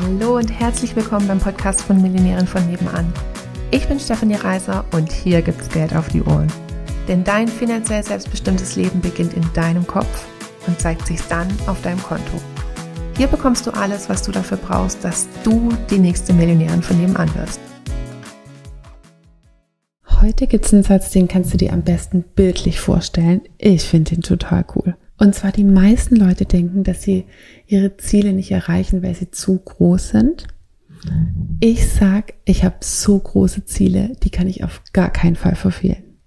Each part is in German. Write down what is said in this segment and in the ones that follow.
Hallo und herzlich willkommen beim Podcast von Millionären von nebenan. Ich bin Stefanie Reiser und hier gibt's Geld auf die Ohren. Denn dein finanziell selbstbestimmtes Leben beginnt in deinem Kopf und zeigt sich dann auf deinem Konto. Hier bekommst du alles, was du dafür brauchst, dass du die nächste Millionärin von nebenan wirst. Heute gibt es einen Satz, den kannst du dir am besten bildlich vorstellen. Ich finde ihn total cool. Und zwar die meisten Leute denken, dass sie ihre Ziele nicht erreichen, weil sie zu groß sind. Ich sag, ich habe so große Ziele, die kann ich auf gar keinen Fall verfehlen.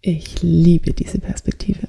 Ich liebe diese Perspektive.